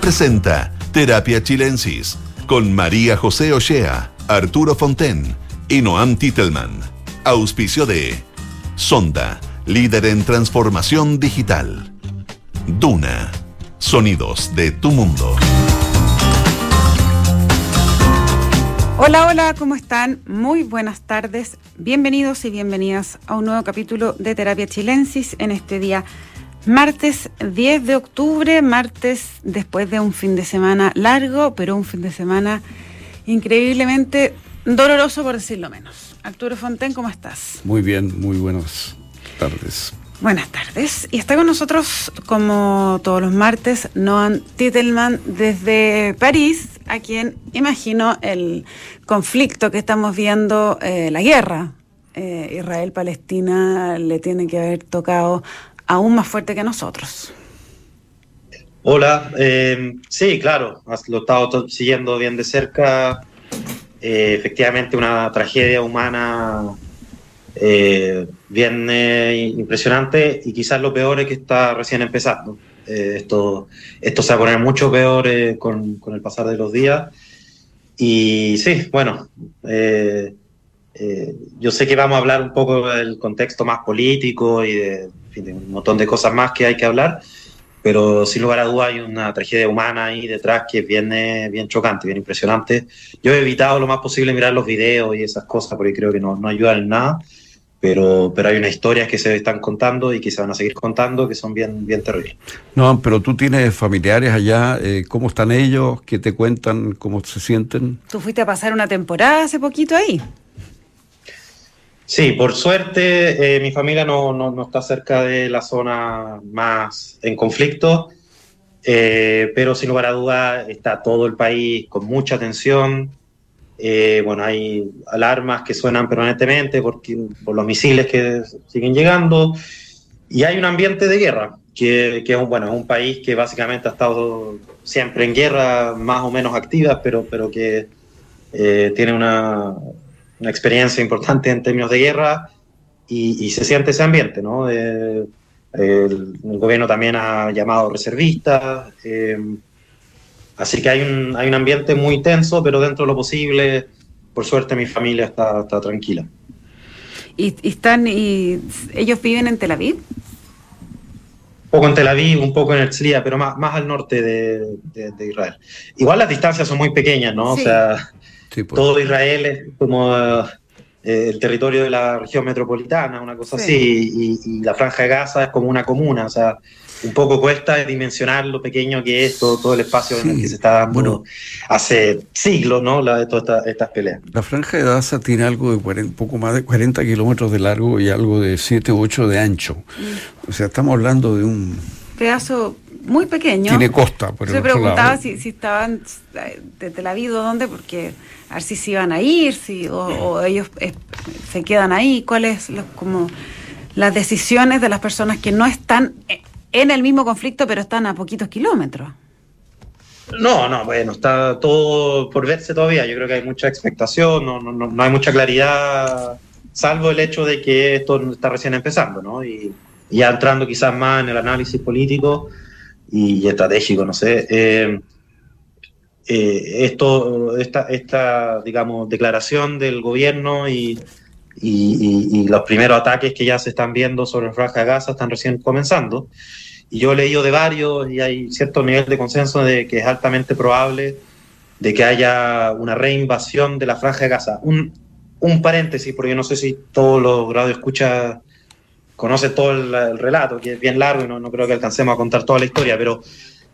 Presenta Terapia Chilensis con María José Ochea, Arturo Fonten y Noam Titelman. Auspicio de Sonda, líder en transformación digital. Duna, sonidos de tu mundo. Hola, hola, ¿cómo están? Muy buenas tardes. Bienvenidos y bienvenidas a un nuevo capítulo de Terapia Chilensis en este día martes 10 de octubre, martes después de un fin de semana largo, pero un fin de semana increíblemente doloroso por decirlo menos. Arturo Fonten, ¿cómo estás? Muy bien, muy buenas tardes. Buenas tardes. Y está con nosotros, como todos los martes, Noam Titelman desde París, a quien imagino el conflicto que estamos viendo, eh, la guerra. Eh, Israel-Palestina le tiene que haber tocado aún más fuerte que nosotros. Hola, eh, sí, claro, lo he estado siguiendo bien de cerca. Eh, efectivamente, una tragedia humana eh, bien impresionante y quizás lo peor es que está recién empezando. esto, esto se va a poner mucho peor con, con, el pasar de los días. Y sí, bueno, yo sé que vamos a hablar un poco del contexto más político y de de un montón de cosas más que hay que hablar, pero sin lugar a dudas hay una tragedia humana ahí detrás que viene bien chocante, bien impresionante. Yo he evitado lo más posible mirar los videos y esas cosas porque creo que no, no ayudan en nada, pero, pero hay unas historias que se están contando y que se van a seguir contando que son bien, bien terribles. No, pero tú tienes familiares allá, eh, ¿cómo están ellos? ¿Qué te cuentan? ¿Cómo se sienten? Tú fuiste a pasar una temporada hace poquito ahí. Sí, por suerte eh, mi familia no, no, está cerca de la zona más en conflicto, eh, pero sin lugar a dudas está todo el país con mucha tensión. Eh, bueno, hay alarmas que suenan permanentemente por, por, los misiles que siguen llegando y hay un ambiente de guerra, que, que es, un, bueno, es un país que básicamente ha estado siempre en guerra, más o menos activa, pero, pero que tiene una, una experiencia importante en términos de guerra y, se siente ese ambiente, ¿no? el, gobierno también ha llamado reservistas, eh, así que hay un, hay un ambiente muy tenso, pero dentro de lo posible, por suerte mi familia está, está tranquila. ¿Y, están, y ellos viven en Tel Aviv? Un poco en Tel Aviv, un poco en Herzliya, pero más, más al norte de, de, Israel. Igual las distancias son muy pequeñas, ¿no? O sea, pues. Todo Israel es como eh, el territorio de la región metropolitana, una cosa así, y, la franja de Gaza es como una comuna, o sea, un poco cuesta dimensionar lo pequeño que es todo, todo el espacio en el que se está dando bueno, hace siglos, ¿no? La, de todas estas, peleas. La franja de Gaza tiene algo de un poco más de 40 kilómetros de largo y algo de 7 u 8 de ancho. Mm. O sea, estamos hablando de un pedazo muy pequeño. Tiene costa, por Se preguntaba si, si, estaban de Tel Aviv o dónde, porque a ver si se iban a ir, si, o, ellos eh, se quedan ahí, cuáles como las decisiones de las personas que no están en el mismo conflicto, pero están a poquitos kilómetros. No, no, bueno, está todo por verse todavía. Yo creo que hay mucha expectación, no, no, no hay mucha claridad, salvo el hecho de que esto está recién empezando, ¿no? Y, ya entrando quizás más en el análisis político, y, estratégico, no sé. Eh, eh, esto, esta, esta, digamos, declaración del gobierno y, y, los primeros ataques que ya se están viendo sobre el Franja de Gaza están recién comenzando. Y yo he leído de varios y hay cierto nivel de consenso de que es altamente probable de que haya una reinvasión de la Franja de Gaza. Un, un paréntesis, porque no sé si todos los grados escucha conoce todo el, relato, que es bien largo y no, no, creo que alcancemos a contar toda la historia, pero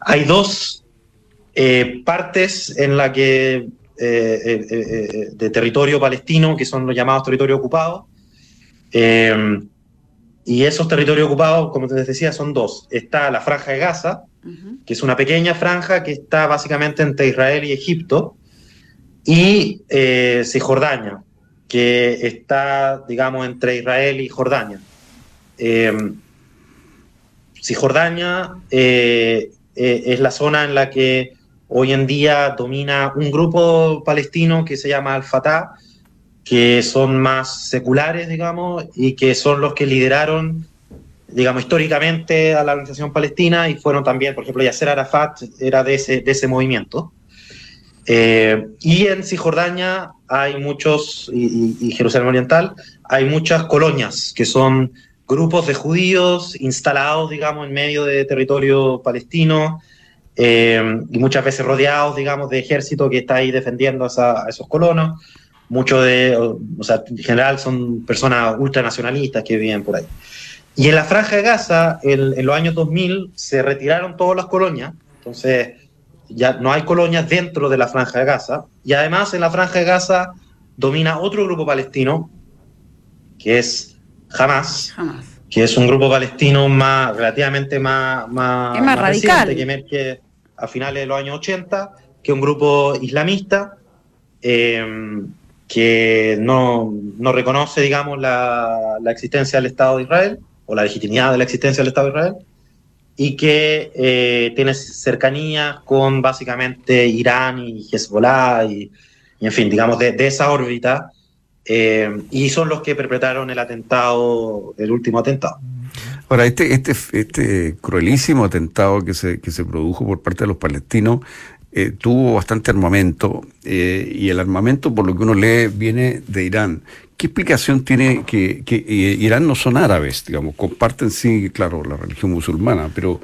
hay dos eh, partes en la que eh, eh, de territorio palestino, que son los llamados territorios ocupados, y esos territorios ocupados, como te decía, son dos. Está la franja de Gaza, que es una pequeña franja que está básicamente entre Israel y Egipto, y Cisjordania, que está, digamos, entre Israel y Jordania. Eh, Cisjordania eh, eh, es la zona en la que hoy en día domina un grupo palestino que se llama Al-Fatah, que son más seculares, digamos, y que son los que lideraron digamos, históricamente a la organización palestina y fueron también, por ejemplo, Yasser Arafat era de ese, de ese movimiento. Eh, y en Cisjordania hay muchos, y, Jerusalén Oriental, hay muchas colonias que son grupos de judíos instalados, digamos, en medio de territorio palestino eh, y muchas veces rodeados, digamos, de ejército que está ahí defendiendo a, esos colonos. Muchos de, o sea, en general son personas ultranacionalistas que viven por ahí. Y en la Franja de Gaza, en los años 2000, se retiraron todas las colonias, entonces ya no hay colonias dentro de la Franja de Gaza, y además en la Franja de Gaza domina otro grupo palestino, que es Hamas, que es un grupo palestino más relativamente más, más, más, radical. que emerge a finales de los años 80, que es un grupo islamista eh, que no, no, reconoce, digamos, la, la existencia del Estado de Israel o la legitimidad de la existencia del Estado de Israel y que eh, tiene cercanía con básicamente Irán y Hezbollah y, en fin, digamos, de, esa órbita. Eh, y son los que perpetraron el atentado, el último atentado. Ahora, este, este, este cruelísimo atentado que se, que se produjo por parte de los palestinos eh, tuvo bastante armamento y el armamento, por lo que uno lee, viene de Irán. ¿Qué explicación tiene que, Irán no son árabes, digamos, comparten sí, claro, la religión musulmana, pero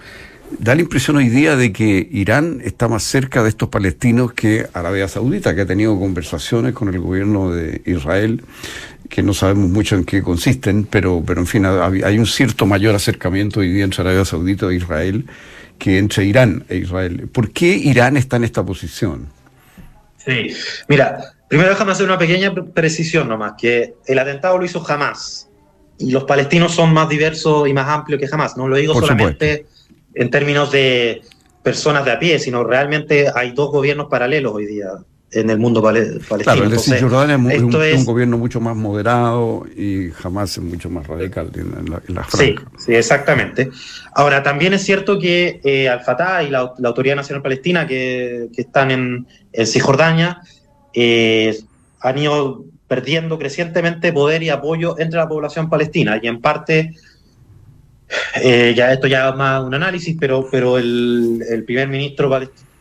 da la impresión hoy día de que Irán está más cerca de estos palestinos que Arabia Saudita, que ha tenido conversaciones con el gobierno de Israel, que no sabemos mucho en qué consisten, pero, pero en fin, hay un cierto mayor acercamiento hoy día entre Arabia Saudita e Israel que entre Irán e Israel. ¿Por qué Irán está en esta posición? Sí, mira, Primero déjame hacer una pequeña precisión nomás, que el atentado lo hizo jamás. Y los palestinos son más diversos y más amplios que jamás. No lo digo solamente en términos de personas de a pie, sino realmente hay dos gobiernos paralelos hoy día en el mundo palestino. Claro, es decir, Jordania es, un, gobierno mucho más moderado y jamás es mucho más radical en la, Sí, sí, exactamente. Ahora, también es cierto que eh, Al-Fatah y la, Autoridad Nacional Palestina que, están en, en Cisjordania eh, han ido perdiendo crecientemente poder y apoyo entre la población palestina y en parte eh, ya esto ya es más un análisis, pero, pero el, primer ministro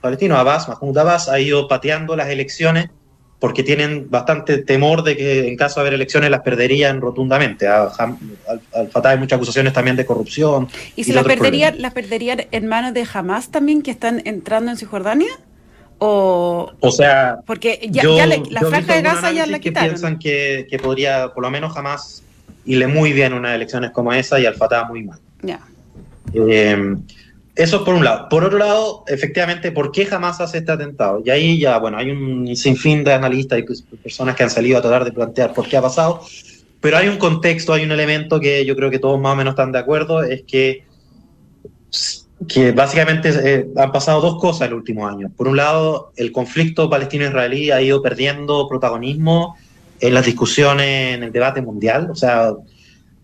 palestino, Abbas, Mahmoud Abbas, ha ido pateando las elecciones porque tienen bastante temor de que en caso de haber elecciones las perderían rotundamente. Al, Fatah hay muchas acusaciones también de corrupción. ¿Y, si las perderían, las perderían en manos de Hamas también que están entrando en Cisjordania? O, o sea, porque ya, ya la franja de Gaza ya la quitaron. Que piensan que, que, podría, por lo menos jamás, irle muy bien unas elecciones como esa y al Fatah muy mal. Ya. Eh, eso por un lado. Por otro lado, efectivamente, ¿por qué jamás hace este atentado? Y ahí ya, bueno, hay un sinfín de analistas y pues, personas que han salido a tratar de plantear por qué ha pasado, pero hay un contexto, hay un elemento que yo creo que todos más o menos están de acuerdo, es que que básicamente eh, han pasado dos cosas el último año. Por un lado, el conflicto palestino-israelí ha ido perdiendo protagonismo en las discusiones, en el debate mundial. O sea,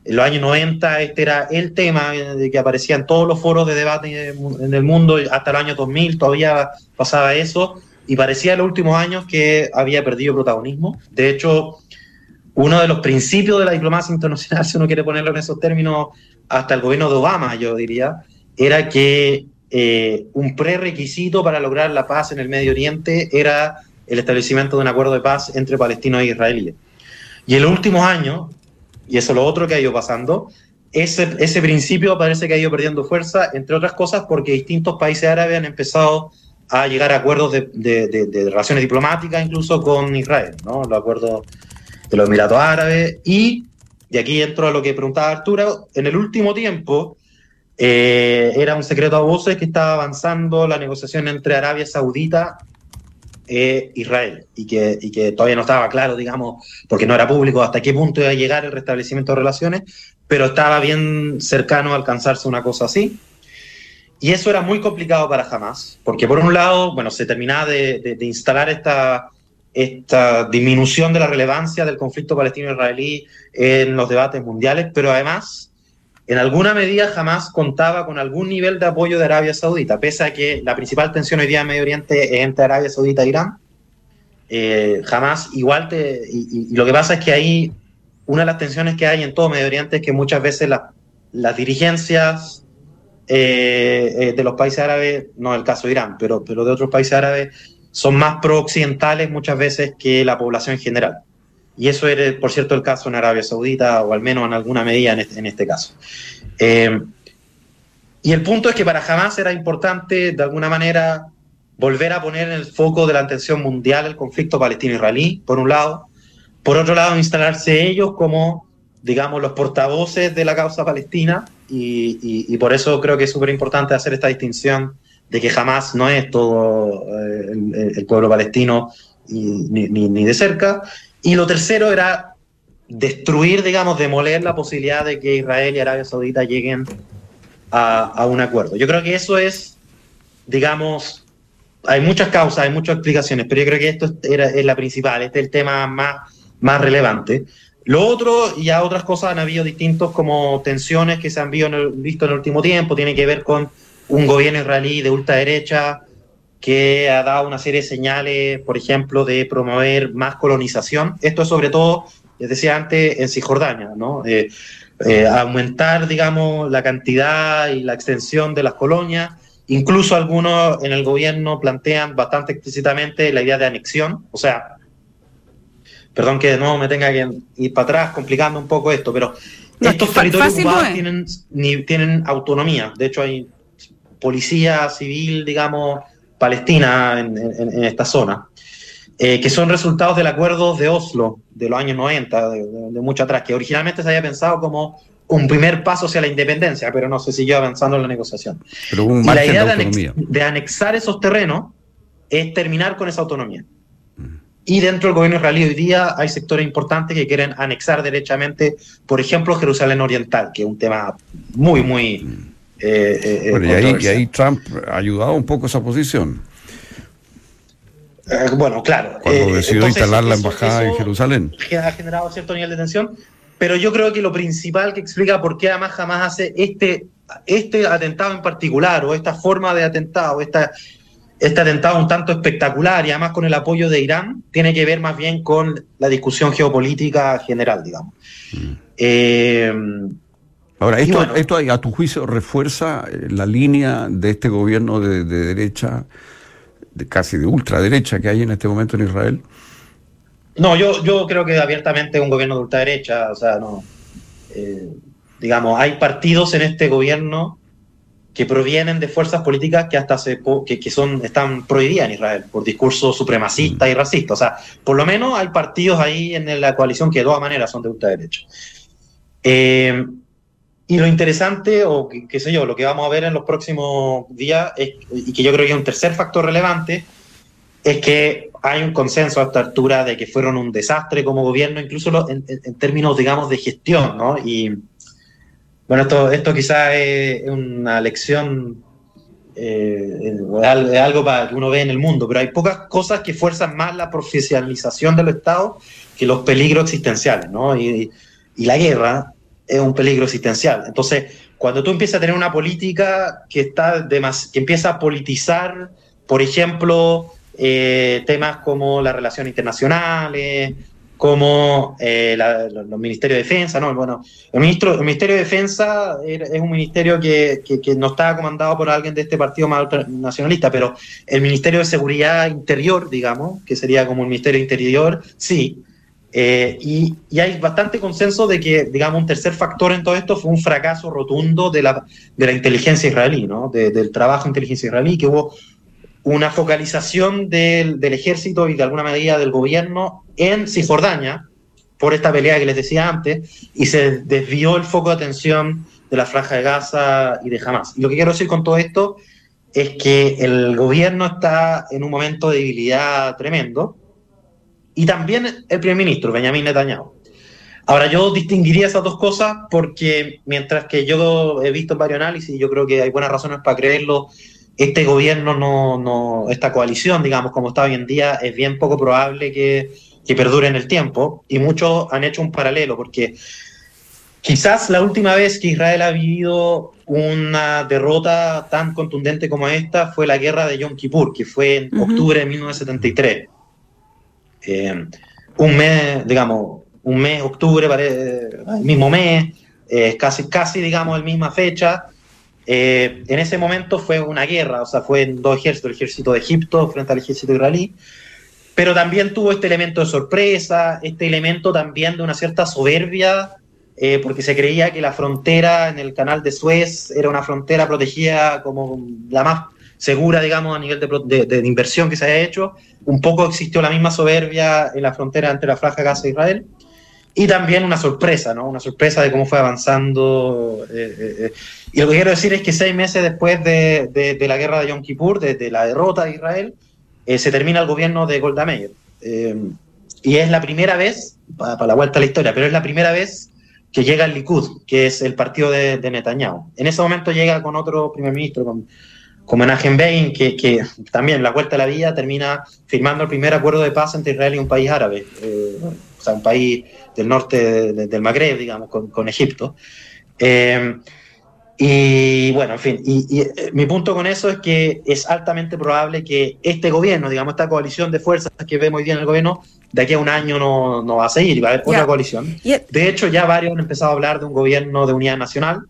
en los años 90 este era el tema que aparecía en todos los foros de debate en el mundo, hasta el año 2000 todavía pasaba eso, y parecía en los últimos años que había perdido protagonismo. De hecho, uno de los principios de la diplomacia internacional, si uno quiere ponerlo en esos términos, hasta el gobierno de Obama, yo diría, era que eh, un prerequisito para lograr la paz en el Medio Oriente era el establecimiento de un acuerdo de paz entre palestinos e israelíes. Y en los últimos años, y eso es lo otro que ha ido pasando, ese, ese principio parece que ha ido perdiendo fuerza, entre otras cosas porque distintos países árabes han empezado a llegar a acuerdos de, relaciones diplomáticas incluso con Israel, ¿no? los acuerdos de los Emiratos Árabes. Y, y aquí entro a lo que preguntaba Arturo, en el último tiempo eh, era un secreto a voces que estaba avanzando la negociación entre Arabia Saudita e Israel y que, y que todavía no estaba claro, digamos, porque no era público hasta qué punto iba a llegar el restablecimiento de relaciones, pero estaba bien cercano a alcanzarse una cosa así. Y eso era muy complicado para Hamas, porque por un lado, bueno, se terminaba de, de instalar esta, esta disminución de la relevancia del conflicto palestino-israelí en los debates mundiales, pero además en alguna medida jamás contaba con algún nivel de apoyo de Arabia Saudita, pese a que la principal tensión hoy día en Medio Oriente es entre Arabia Saudita e Irán. Eh, jamás igual te... Y, lo que pasa es que ahí una de las tensiones que hay en todo Medio Oriente es que muchas veces las dirigencias de los países árabes, no el caso de Irán, pero, pero de otros países árabes, son más pro-occidentales muchas veces que la población en general. Y eso era, por cierto, el caso en Arabia Saudita, o al menos en alguna medida en este, este caso. Eh, y el punto es que para Hamas era importante, de alguna manera, volver a poner en el foco de la atención mundial el conflicto palestino-israelí, por un lado. Por otro lado, instalarse ellos como, digamos, los portavoces de la causa palestina. Y, por eso creo que es súper importante hacer esta distinción de que jamás no es todo eh, el, pueblo palestino ni, ni de cerca. Y lo tercero era destruir, digamos, demoler la posibilidad de que Israel y Arabia Saudita lleguen a, a, un acuerdo. Yo creo que eso es, digamos, hay muchas causas, hay muchas explicaciones, pero yo creo que esto era, es la principal, este es el tema más, más relevante. Lo otro, ya otras cosas han habido distintos como tensiones que se han visto en el, visto en el último tiempo, tiene que ver con un gobierno israelí de ultraderecha que ha dado una serie de señales, por ejemplo, de promover más colonización. Esto es sobre todo, les decía antes, en Cisjordania, ¿no? Eh, eh, aumentar, digamos, la cantidad y la extensión de las colonias. Incluso algunos en el gobierno plantean bastante explícitamente la idea de anexión. O sea, perdón que de nuevo me tenga que ir para atrás complicando un poco esto, pero no, estos territorios ocupados no tienen, ni, tienen autonomía. De hecho, hay policía civil, digamos, palestina en, en, en esta zona, eh, que son resultados del acuerdo de Oslo de los años 90, de, de, de, mucho atrás, que originalmente se había pensado como un primer paso hacia la independencia, pero no se siguió avanzando en la negociación. Pero un y la idea de, anex, de, anexar esos terrenos es terminar con esa autonomía. Mm. Y dentro del gobierno israelí hoy día hay sectores importantes que quieren anexar derechamente, por ejemplo, Jerusalén Oriental, que es un tema muy, muy... Mm. Eh, eh, bueno, y, ahí, y, ahí, Trump ha ayudado un poco esa posición. Eh, bueno, claro. Cuando decidió entonces, instalar la embajada eso, en Jerusalén. Ha generado cierto nivel de tensión, pero yo creo que lo principal que explica por qué además jamás hace este, este atentado en particular, o esta forma de atentado, esta, este atentado un tanto espectacular y además con el apoyo de Irán, tiene que ver más bien con la discusión geopolítica general, digamos. Mm. Eh, Ahora, esto, bueno, esto, a tu juicio refuerza eh, la línea de este gobierno de, de derecha, de casi de ultraderecha que hay en este momento en Israel. No, yo, yo creo que abiertamente es un gobierno de ultraderecha, o sea, no. Eh, digamos, hay partidos en este gobierno que provienen de fuerzas políticas que hasta se que, que son están prohibidas en Israel por discurso supremacista mm. y racista. O sea, por lo menos hay partidos ahí en la coalición que de todas maneras son de ultraderecha. Eh, y lo interesante, o qué, sé yo, lo que vamos a ver en los próximos días, es, y que yo creo que es un tercer factor relevante, es que hay un consenso a esta altura de que fueron un desastre como gobierno, incluso en, términos, digamos, de gestión, ¿no? Y bueno, esto, esto quizás es una lección eh, de algo para que uno ve en el mundo, pero hay pocas cosas que fuerzan más la profesionalización del Estado que los peligros existenciales, ¿no? Y, y la guerra es un peligro existencial. Entonces, cuando tú empiezas a tener una política que, está de más, que empieza a politizar, por ejemplo, eh, temas como las relaciones internacionales, como eh, los ministerios de defensa, ¿no? Bueno, el, ministro, el Ministerio de Defensa es un ministerio que, que, que, no está comandado por alguien de este partido más nacionalista, pero el Ministerio de Seguridad Interior, digamos, que sería como el Ministerio Interior, sí, eh, y, y, hay bastante consenso de que, digamos, un tercer factor en todo esto fue un fracaso rotundo de la, de la inteligencia israelí, ¿no? De, del trabajo de inteligencia israelí, que hubo una focalización del, del, ejército y de alguna medida del gobierno en Cisjordania, por esta pelea que les decía antes, y se desvió el foco de atención de la franja de Gaza y de Hamas. Y lo que quiero decir con todo esto es que el gobierno está en un momento de debilidad tremendo, y también el primer ministro, Benjamin Netanyahu. Ahora, yo distinguiría esas dos cosas porque mientras que yo he visto varios análisis, yo creo que hay buenas razones para creerlo, este gobierno, no, no, esta coalición, digamos, como está hoy en día, es bien poco probable que, que perdure en el tiempo y muchos han hecho un paralelo porque quizás la última vez que Israel ha vivido una derrota tan contundente como esta fue la guerra de Yom Kippur, que fue en uh -huh. octubre de 1973 eh, un mes, digamos, un mes, octubre, el mismo mes, eh, casi, casi, digamos, la misma fecha. Eh, en ese momento fue una guerra, o sea, fue en dos ejércitos, el ejército de Egipto frente al ejército israelí, pero también tuvo este elemento de sorpresa, este elemento también de una cierta soberbia, eh, porque se creía que la frontera en el canal de Suez era una frontera protegida como la más segura, digamos, a nivel de, de, inversión que se haya hecho. Un poco existió la misma soberbia en la frontera entre la Franja Gaza e Israel. Y también una sorpresa, ¿no? Una sorpresa de cómo fue avanzando. Eh, eh, eh. Y lo que quiero decir es que seis meses después de, de, la guerra de Yom Kippur, de, la derrota de Israel, se termina el gobierno de Golda Meir. y es la primera vez, para, para, la vuelta a la historia, pero es la primera vez que llega el Likud, que es el partido de, Netanyahu. En ese momento llega con otro primer ministro, con como Menachem Begin, que, que, también la vuelta a la vida termina firmando el primer acuerdo de paz entre Israel y un país árabe, eh, o sea, un país del norte del Magreb, digamos, con, Egipto. Eh, y bueno, en fin, y, eh, mi punto con eso es que es altamente probable que este gobierno, digamos, esta coalición de fuerzas que vemos hoy día en el gobierno, de aquí a un año no, no va a seguir, va a haber otra coalición. De hecho, ya varios han empezado a hablar de un gobierno de unidad nacional,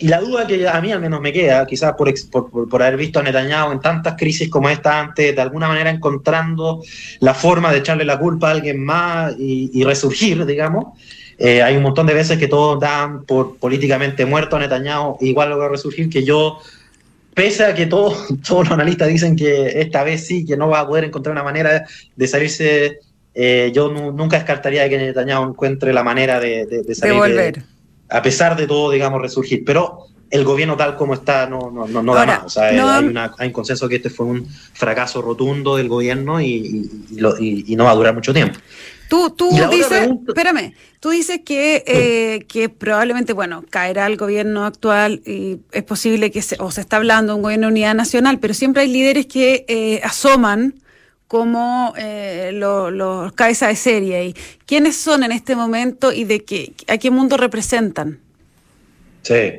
y la duda que a mí al menos me queda, quizás por, por, por, haber visto a Netanyahu en tantas crisis como esta antes, de alguna manera encontrando la forma de echarle la culpa a alguien más y, resurgir, digamos. Eh, hay un montón de veces que todos dan por políticamente muerto a Netanyahu, igual lo va a resurgir, que yo, pese a que todos, todos los analistas dicen que esta vez sí, que no va a poder encontrar una manera de salirse, eh, yo nunca descartaría que Netanyahu encuentre la manera de, de, salir. De volver a pesar de todo, digamos, resurgir. Pero el gobierno tal como está no, no, no, da más. O sea, hay, una, hay, un consenso que este fue un fracaso rotundo del gobierno y, y, no va a durar mucho tiempo. Tú, tú dices, espérame, tú dices que, eh, que probablemente, bueno, caerá el gobierno actual y es posible que se, o se está hablando de un gobierno de unidad nacional, pero siempre hay líderes que eh, asoman como eh, los cabezas de serie. ¿Y quiénes son en este momento y de qué, a qué mundo representan? Sí.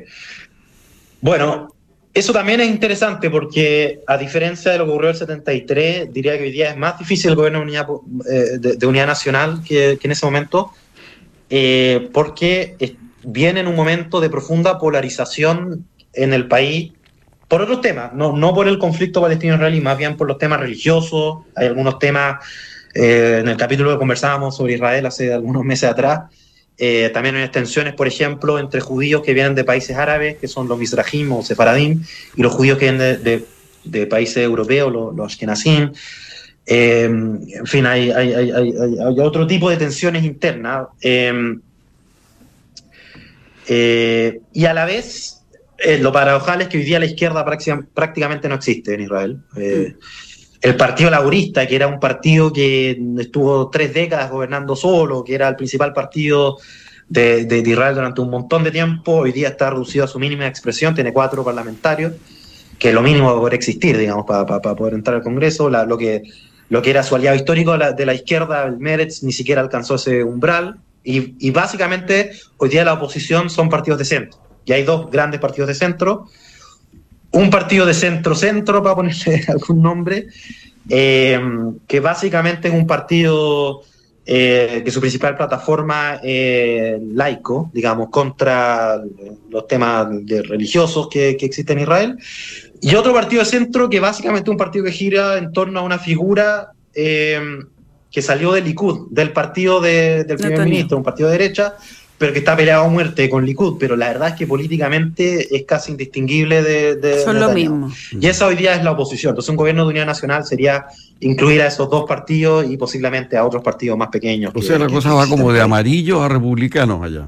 Bueno, eso también es interesante porque a diferencia de lo que ocurrió en el 73, diría que hoy día es más difícil el gobierno de unidad, eh, de, unidad nacional que, en ese momento, eh, porque viene en un momento de profunda polarización en el país por otros temas, no, no por el conflicto palestino-israelí, más bien por los temas religiosos. Hay algunos temas, eh, en el capítulo que conversábamos sobre Israel hace algunos meses atrás, eh, también hay tensiones, por ejemplo, entre judíos que vienen de países árabes, que son los Mizrahim o Sefaradim, y los judíos que vienen de, países europeos, los, los Ashkenazim. Eh, en fin, hay, hay, hay, hay, otro tipo de tensiones internas. y a la vez eh, lo paradojal es que hoy día la izquierda prácticamente no existe en Israel. Eh, el Partido Laborista, que era un partido que estuvo tres décadas gobernando solo, que era el principal partido de, Israel durante un montón de tiempo, hoy día está reducido a su mínima expresión, tiene cuatro parlamentarios, que es lo mínimo para poder existir, digamos, para, poder entrar al Congreso. lo, que, lo que era su aliado histórico de la izquierda, el Meretz, ni siquiera alcanzó ese umbral. Y, y básicamente hoy día la oposición son partidos de centro y hay dos grandes partidos de centro. Un partido de centro-centro, para ponerle algún nombre, eh, que básicamente es un partido eh, que su principal plataforma es laico, digamos, contra los temas de religiosos que, existen en Israel. Y otro partido de centro que básicamente es un partido que gira en torno a una figura eh, que salió del Likud, del partido del primer ministro, un partido de derecha, pero que está peleado a muerte con Likud, pero la verdad es que políticamente es casi indistinguible de... Son lo mismo. Y esa hoy día es la oposición. Entonces un gobierno de unidad nacional sería incluir a esos dos partidos y posiblemente a otros partidos más pequeños. O sea, la cosa va como de amarillos a republicanos allá.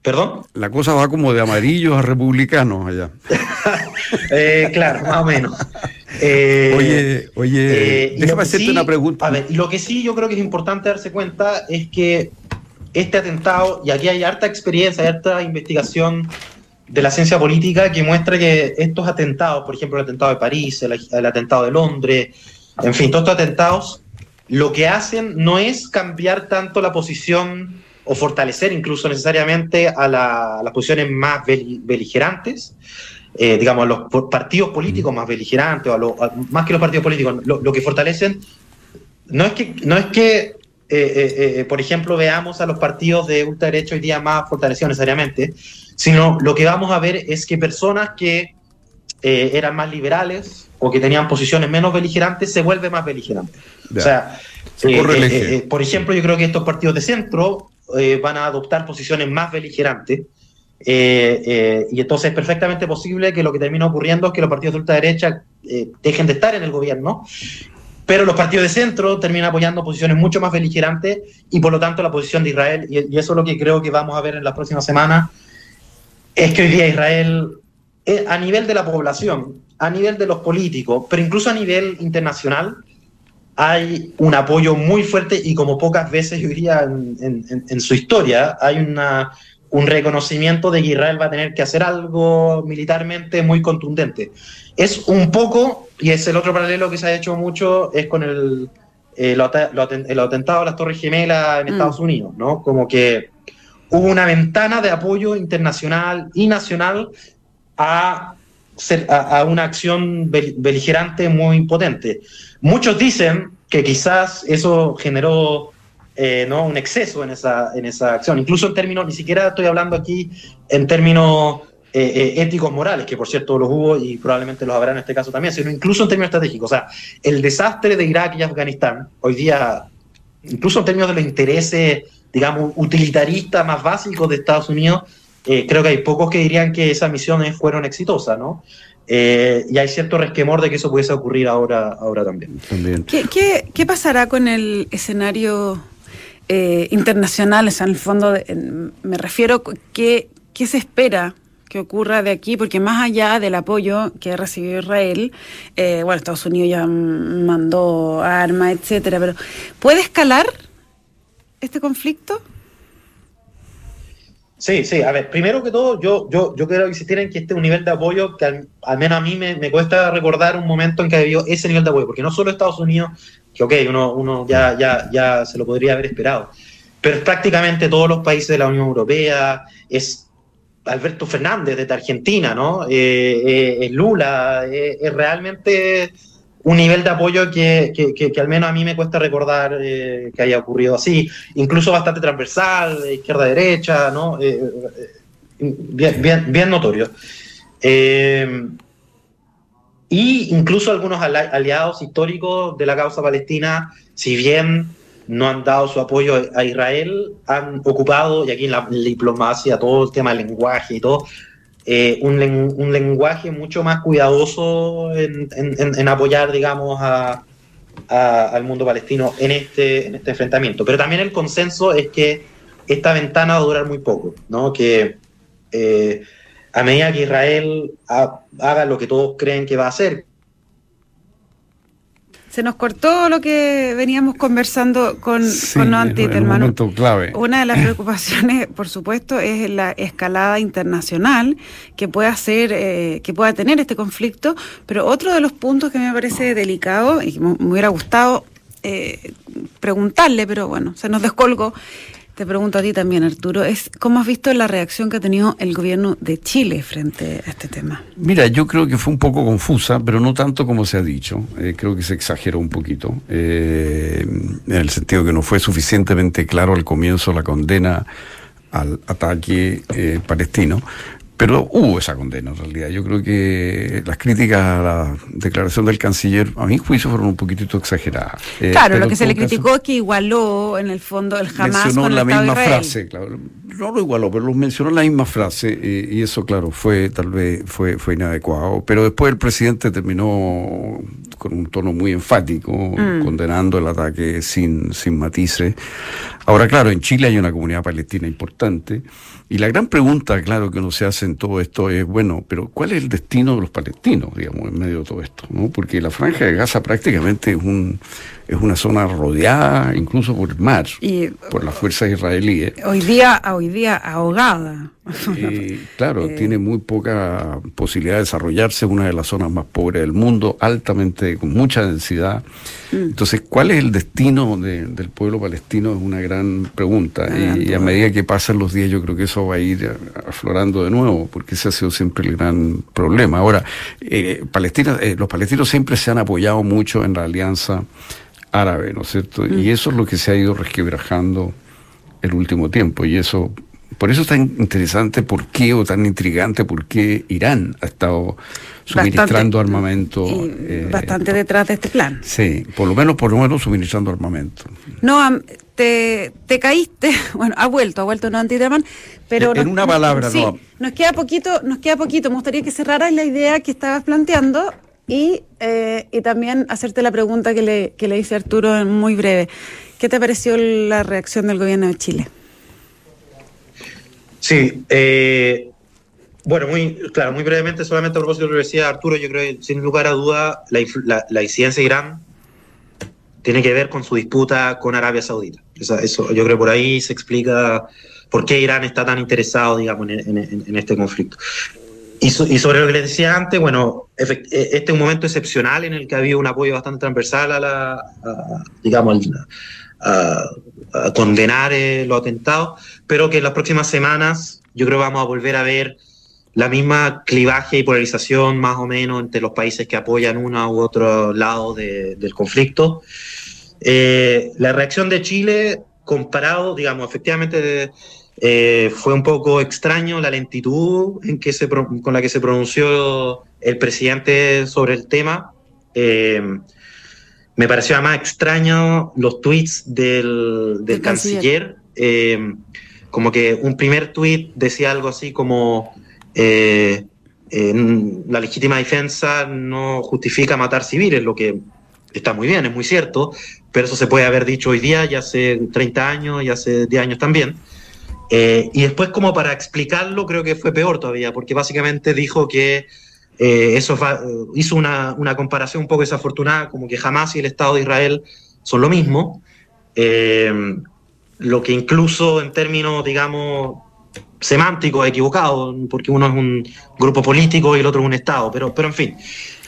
¿Perdón? La cosa va como de amarillos a republicanos allá. Eh, claro, más o menos. Eh, oye, oye, eh, déjame hacerte una pregunta. A ver, lo que sí yo creo que es importante darse cuenta es que este atentado, y aquí hay harta experiencia, harta investigación de la ciencia política que muestra que estos atentados, por ejemplo el atentado de París, el, atentado de Londres, en fin, todos estos atentados, lo que hacen no es cambiar tanto la posición o fortalecer incluso necesariamente a, las posiciones más beligerantes, eh, digamos, a los partidos políticos más beligerantes, o a más que los partidos políticos, lo, que fortalecen no es que, no es que por ejemplo, veamos a los partidos de ultraderecha hoy día más fortalecidos necesariamente, sino lo que vamos a ver es que personas que eran más liberales o que tenían posiciones menos beligerantes se vuelven más beligerantes. O sea, por ejemplo, yo creo que estos partidos de centro van a adoptar posiciones más beligerantes eh, eh, y entonces es perfectamente posible que lo que termine ocurriendo es que los partidos de ultraderecha eh, dejen de estar en el gobierno, pero los partidos de centro terminan apoyando posiciones mucho más beligerantes y por lo tanto la posición de Israel, y, eso es lo que creo que vamos a ver en las próximas semanas, es que hoy día Israel, a nivel de la población, a nivel de los políticos, pero incluso a nivel internacional, hay un apoyo muy fuerte y como pocas veces yo diría en, en su historia, hay una un reconocimiento de que Israel va a tener que hacer algo militarmente muy contundente. Es un poco, y es el otro paralelo que se ha hecho mucho, es con el, el, atentado a las Torres Gemelas en mm. Estados Unidos, ¿no? Como que hubo una ventana de apoyo internacional y nacional a, a una acción beligerante muy potente. Muchos dicen que quizás eso generó eh, ¿no? un exceso en esa, en esa acción. Incluso en términos, ni siquiera estoy hablando aquí en términos eh, eh, éticos morales, que por cierto los hubo y probablemente los habrá en este caso también, sino incluso en términos estratégicos. O sea, el desastre de Irak y Afganistán, hoy día, incluso en términos de los intereses, digamos, utilitaristas más básicos de Estados Unidos, creo que hay pocos que dirían que esas misiones fueron exitosas, ¿no? y hay cierto resquemor de que eso pudiese ocurrir ahora, ahora también. también. ¿Qué, qué, qué pasará con el escenario eh, internacionales, en el fondo me refiero que qué se espera que ocurra de aquí, porque más allá del apoyo que ha recibido Israel, eh, bueno, Estados Unidos ya mandó armas, etcétera, pero ¿puede escalar este conflicto? Sí, sí, a ver, primero que todo, yo, yo, yo quiero insistir en que este es un nivel de apoyo que al, menos a mí me, me, cuesta recordar un momento en que ha habido ese nivel de apoyo, porque no solo Estados Unidos que ok, uno, uno ya, ya, ya se lo podría haber esperado. Pero es prácticamente todos los países de la Unión Europea, es Alberto Fernández desde Argentina, ¿no? Eh, eh, es Lula, eh, es realmente un nivel de apoyo que, que, que, al menos a mí me cuesta recordar que haya ocurrido así, incluso bastante transversal, izquierda-derecha, ¿no? bien, bien, bien notorio. Y incluso algunos aliados históricos de la causa palestina, si bien no han dado su apoyo a Israel, han ocupado, y aquí en la, diplomacia, todo el tema del lenguaje y todo, eh, un, un, lenguaje mucho más cuidadoso en, en, apoyar, digamos, a, al mundo palestino en este, en este enfrentamiento. Pero también el consenso es que esta ventana va a durar muy poco, ¿no? Que eh, a medida que Israel haga lo que todos creen que va a hacer. Se nos cortó lo que veníamos conversando con, sí, con hermano. Clave. Una de las preocupaciones, por supuesto, es la escalada internacional que pueda hacer, eh, que pueda tener este conflicto. Pero otro de los puntos que me parece delicado y que me hubiera gustado eh, preguntarle, pero bueno, se nos descolgó, te pregunto a ti también, Arturo, es ¿cómo has visto la reacción que ha tenido el gobierno de Chile frente a este tema? Mira, yo creo que fue un poco confusa, pero no tanto como se ha dicho. Eh, creo que se exageró un poquito, eh, en el sentido que no fue suficientemente claro al comienzo la condena al ataque eh, palestino. Pero hubo esa condena en realidad. Yo creo que las críticas a la declaración del canciller, a mi juicio, fueron un poquitito exageradas. Eh, claro, lo que se le criticó es que igualó en el fondo el Hamas mencionó con la misma frase, claro. No lo igualó, pero lo mencionó la misma frase eh, y eso, claro, fue tal vez fue, fue inadecuado. Pero después el presidente terminó con un tono muy enfático, mm. condenando el ataque sin, sin matices. Ahora, claro, en Chile hay una comunidad palestina importante y la gran pregunta, claro, que uno se hace en todo esto es, bueno, pero ¿cuál es el destino de los palestinos, digamos, en medio de todo esto? ¿no? Porque la franja de Gaza prácticamente es, un, es una zona rodeada incluso por el mar, y, por las fuerzas israelíes. Hoy día, hoy día ahogada. Y, claro, eh, tiene muy poca posibilidad de desarrollarse, una de las zonas más pobres del mundo, altamente, con mucha densidad. Mm. Entonces, ¿cuál es el destino del pueblo palestino? Es una gran pregunta. Ah, y, a medida que pasan los días, yo creo que eso va a ir aflorando de nuevo, porque ese ha sido siempre el gran problema. Ahora, eh, Palestina, eh, los palestinos siempre se han apoyado mucho en la alianza árabe, ¿no es cierto? Y eso es lo que se ha ido resquebrajando el último tiempo. Y eso, por eso es tan interesante, ¿por qué? o tan intrigante, ¿por qué Irán ha estado suministrando armamento? Eh, bastante detrás de este plan. Sí, por lo menos, por lo menos suministrando armamento. No, te, te caíste, bueno, ha vuelto, ha vuelto no Antideman, pero... En, una palabra, sí, no. Nos queda poquito, nos queda poquito, me gustaría que cerraras la idea que estabas planteando y, eh, y también hacerte la pregunta que le, que le hice Arturo en muy breve. ¿Qué te pareció la reacción del gobierno de Chile? Sí, eh, bueno, muy claro, muy brevemente, solamente a propósito de lo que decía Arturo, yo creo que sin lugar a duda la, la, incidencia de Irán tiene que ver con su disputa con Arabia Saudita. Eso, yo creo por ahí se explica por qué Irán está tan interesado, digamos, en, este conflicto. Y, sobre lo que les decía antes, bueno, este es un momento excepcional en el que ha habido un apoyo bastante transversal a la, digamos, a, condenar eh, los atentados, pero que en las próximas semanas yo creo vamos a volver a ver la misma clivaje y polarización más o menos entre los países que apoyan uno u otro lado del conflicto. Eh, la reacción de Chile, comparado, digamos, efectivamente eh, fue un poco extraño la lentitud en que se, con la que se pronunció el presidente sobre el tema. Me pareció además extraño los tweets del, del canciller. Eh, como que un primer tweet decía algo así como eh, la legítima defensa no justifica matar civiles, lo que está muy bien, es muy cierto, pero eso se puede haber dicho hoy día, ya hace 30 años y hace 10 años también. Eh, y después como para explicarlo creo que fue peor todavía, porque básicamente dijo que eh, eso eh, hizo una, comparación un poco desafortunada, como que jamás y el Estado de Israel son lo mismo, lo que incluso en términos, digamos, semánticos equivocado, porque uno es un grupo político y el otro es un Estado, pero, pero en fin.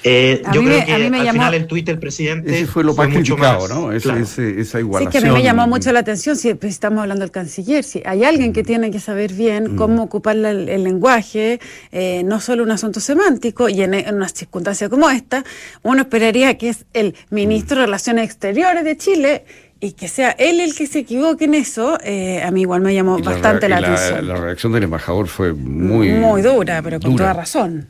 Eh, yo creo que al final el tuit del presidente ese fue lo más criticado, ¿no? esa igualación. Sí, que a mí me llamó mucho la atención, si pues, estamos hablando del canciller, si hay alguien que tiene que saber bien mm. cómo ocupar el, lenguaje, eh, no solo un asunto semántico, y en, una circunstancia como esta, uno esperaría que es el ministro de Relaciones Exteriores de Chile y que sea él el que se equivoque en eso, eh, a mí igual me llamó bastante la, atención. La, reacción del embajador fue muy... Muy dura, pero con toda razón.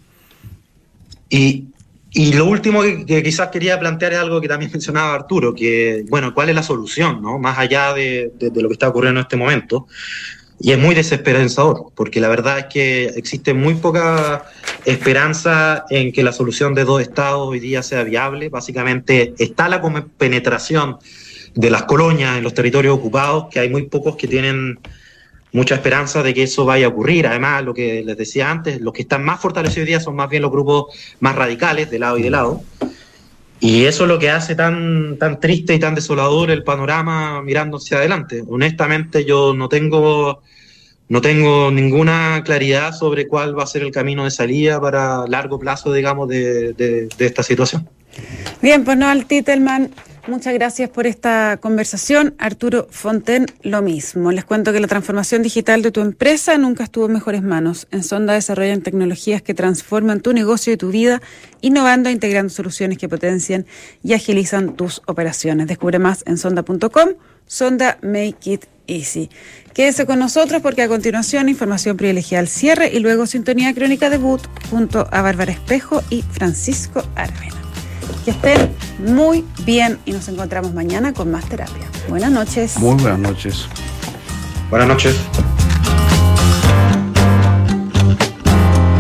Y, y lo último que, quizás quería plantear es algo que también mencionaba Arturo, que, bueno, ¿cuál es la solución, no? Más allá de, lo que está ocurriendo en este momento. Y es muy desesperanzador, porque la verdad es que existe muy poca esperanza en que la solución de dos estados hoy día sea viable. Básicamente está la penetración de las colonias en los territorios ocupados, que hay muy pocos que tienen mucha esperanza de que eso vaya a ocurrir. Además, lo que les decía antes, los que están más fortalecidos hoy día son más bien los grupos más radicales, de lado y de lado. Y eso es lo que hace tan, tan triste y tan desolador el panorama mirando hacia adelante. Honestamente, yo no tengo, no tengo ninguna claridad sobre cuál va a ser el camino de salida para largo plazo, digamos, de, de, de esta situación. Bien, pues no, al Titelman Muchas gracias por esta conversación. Arturo Fonten, lo mismo. Les cuento que la transformación digital de tu empresa nunca estuvo en mejores manos. En Sonda desarrollan tecnologías que transforman tu negocio y tu vida, innovando e integrando soluciones que potencian y agilizan tus operaciones. Descubre más en sonda.com. Sonda Make It Easy. Quédese con nosotros porque a continuación información privilegiada al cierre y luego sintonía crónica debut junto a Bárbara Espejo y Francisco Aravena. Que estén muy bien y nos encontramos mañana con más terapia. Buenas noches. Muy buenas noches. Buenas noches.